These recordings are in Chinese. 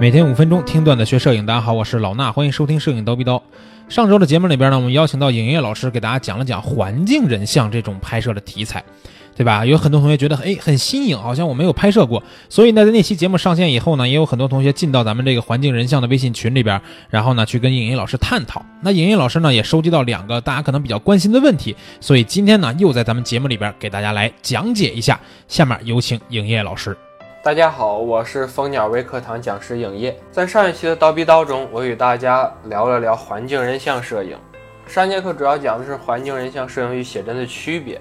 每天五分钟听段子学摄影，大家好，我是老衲，欢迎收听摄影刀逼刀。上周的节目里边呢，我们邀请到影业老师给大家讲了讲环境人像这种拍摄的题材，对吧？有很多同学觉得哎很新颖，好像我没有拍摄过，所以呢，在那期节目上线以后呢，也有很多同学进到咱们这个环境人像的微信群里边，然后呢去跟影业老师探讨。那影业老师呢也收集到两个大家可能比较关心的问题，所以今天呢又在咱们节目里边给大家来讲解一下。下面有请影业老师。大家好，我是蜂鸟微课堂讲师影业。在上一期的刀逼刀中，我与大家聊了聊环境人像摄影。上节课主要讲的是环境人像摄影与写真的区别。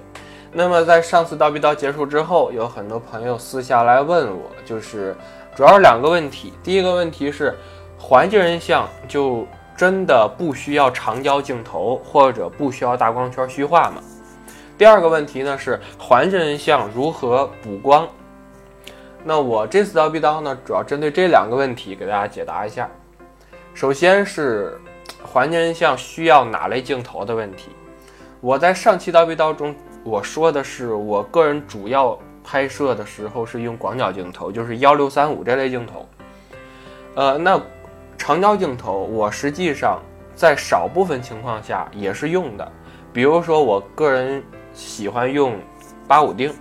那么在上次刀逼刀结束之后，有很多朋友私下来问我，就是主要是两个问题。第一个问题是，环境人像就真的不需要长焦镜头或者不需要大光圈虚化吗？第二个问题呢是，环境人像如何补光？那我这次刀逼刀呢，主要针对这两个问题给大家解答一下。首先是环境人像需要哪类镜头的问题。我在上期刀逼刀中我说的是，我个人主要拍摄的时候是用广角镜头，就是幺六三五这类镜头。呃，那长焦镜头我实际上在少部分情况下也是用的，比如说我个人喜欢用八五定。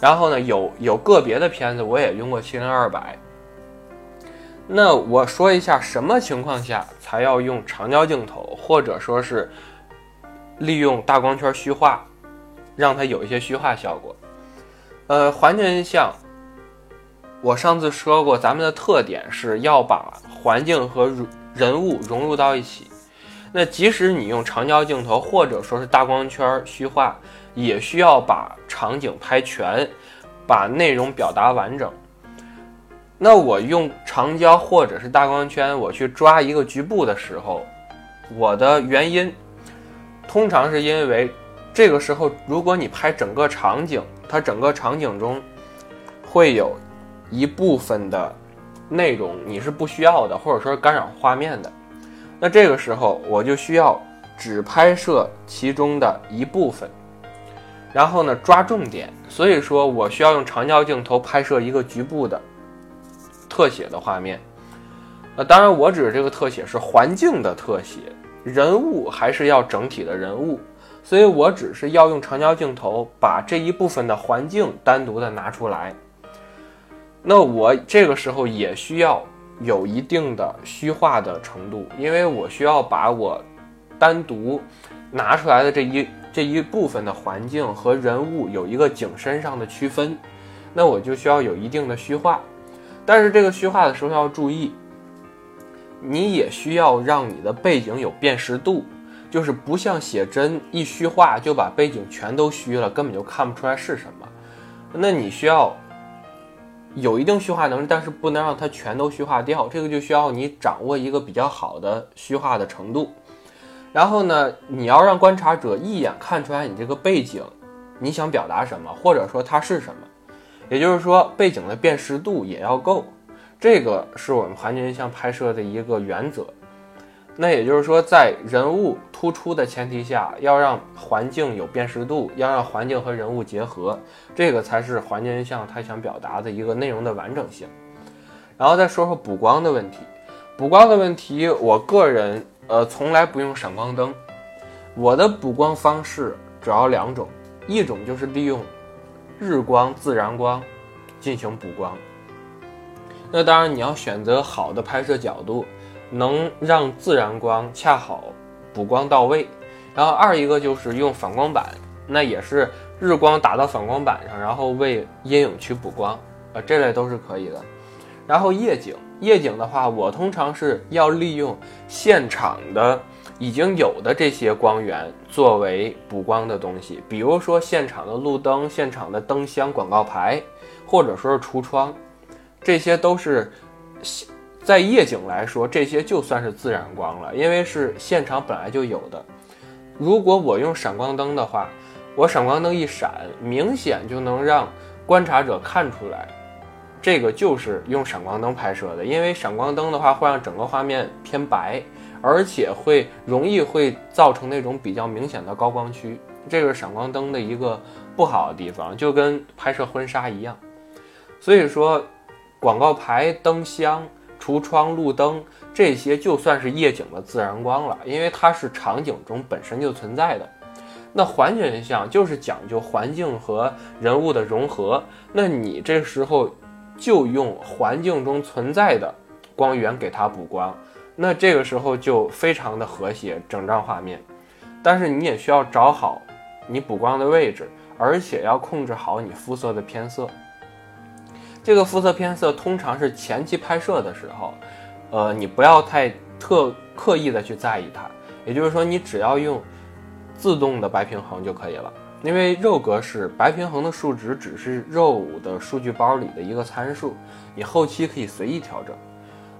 然后呢，有有个别的片子我也用过七零二百。那我说一下什么情况下才要用长焦镜头，或者说是利用大光圈虚化，让它有一些虚化效果。呃，环境人像，我上次说过，咱们的特点是要把环境和人物融入到一起。那即使你用长焦镜头，或者说是大光圈虚化。也需要把场景拍全，把内容表达完整。那我用长焦或者是大光圈，我去抓一个局部的时候，我的原因通常是因为这个时候，如果你拍整个场景，它整个场景中会有一部分的内容你是不需要的，或者说干扰画面的。那这个时候我就需要只拍摄其中的一部分。然后呢，抓重点，所以说我需要用长焦镜头拍摄一个局部的特写的画面。那当然，我指的这个特写是环境的特写，人物还是要整体的人物，所以我只是要用长焦镜头把这一部分的环境单独的拿出来。那我这个时候也需要有一定的虚化的程度，因为我需要把我单独拿出来的这一。这一部分的环境和人物有一个景深上的区分，那我就需要有一定的虚化。但是这个虚化的时候要注意，你也需要让你的背景有辨识度，就是不像写真一虚化就把背景全都虚了，根本就看不出来是什么。那你需要有一定虚化能力，但是不能让它全都虚化掉。这个就需要你掌握一个比较好的虚化的程度。然后呢，你要让观察者一眼看出来你这个背景，你想表达什么，或者说它是什么，也就是说背景的辨识度也要够，这个是我们环境人像拍摄的一个原则。那也就是说，在人物突出的前提下，要让环境有辨识度，要让环境和人物结合，这个才是环境人像他想表达的一个内容的完整性。然后再说说补光的问题，补光的问题，我个人。呃，从来不用闪光灯。我的补光方式主要两种，一种就是利用日光、自然光进行补光。那当然你要选择好的拍摄角度，能让自然光恰好补光到位。然后二一个就是用反光板，那也是日光打到反光板上，然后为阴影区补光，啊，这类都是可以的。然后夜景。夜景的话，我通常是要利用现场的已经有的这些光源作为补光的东西，比如说现场的路灯、现场的灯箱、广告牌，或者说是橱窗，这些都是在夜景来说，这些就算是自然光了，因为是现场本来就有的。如果我用闪光灯的话，我闪光灯一闪，明显就能让观察者看出来。这个就是用闪光灯拍摄的，因为闪光灯的话会让整个画面偏白，而且会容易会造成那种比较明显的高光区，这个是闪光灯的一个不好的地方，就跟拍摄婚纱一样。所以说，广告牌、灯箱橱窗、路灯这些，就算是夜景的自然光了，因为它是场景中本身就存在的。那环境像就是讲究环境和人物的融合，那你这时候就用环境中存在的光源给它补光，那这个时候就非常的和谐，整张画面。但是你也需要找好你补光的位置，而且要控制好你肤色的偏色。这个肤色偏色通常是前期拍摄的时候，呃，你不要太特刻意的去在意它，也就是说，你只要用自动的白平衡就可以了。因为肉格式白平衡的数值只是肉的数据包里的一个参数，你后期可以随意调整。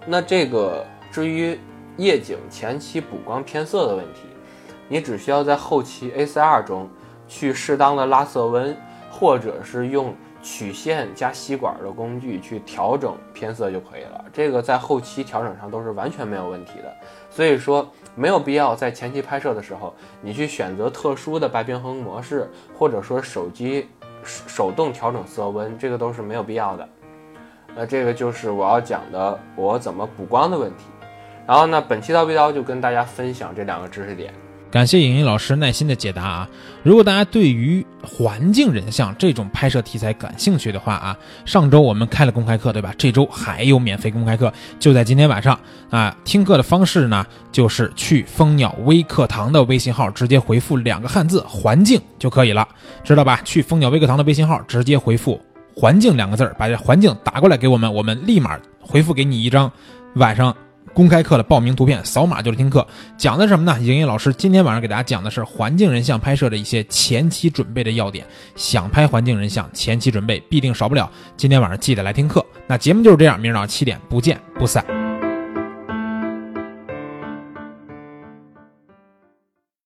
那这个至于夜景前期补光偏色的问题，你只需要在后期 ACR 中去适当的拉色温，或者是用。曲线加吸管的工具去调整偏色就可以了，这个在后期调整上都是完全没有问题的。所以说没有必要在前期拍摄的时候，你去选择特殊的白平衡模式，或者说手机手动调整色温，这个都是没有必要的。那这个就是我要讲的我怎么补光的问题。然后呢，本期刀逼刀就跟大家分享这两个知识点。感谢影音老师耐心的解答啊！如果大家对于环境人像这种拍摄题材感兴趣的话啊，上周我们开了公开课，对吧？这周还有免费公开课，就在今天晚上啊！听课的方式呢，就是去蜂鸟微课堂的微信号直接回复两个汉字“环境”就可以了，知道吧？去蜂鸟微课堂的微信号直接回复“环境”两个字儿，把这环境打过来给我们，我们立马回复给你一张晚上。公开课的报名图片，扫码就是听课。讲的什么呢？莹莹老师今天晚上给大家讲的是环境人像拍摄的一些前期准备的要点。想拍环境人像，前期准备必定少不了。今天晚上记得来听课。那节目就是这样，明儿早上七点不见不散。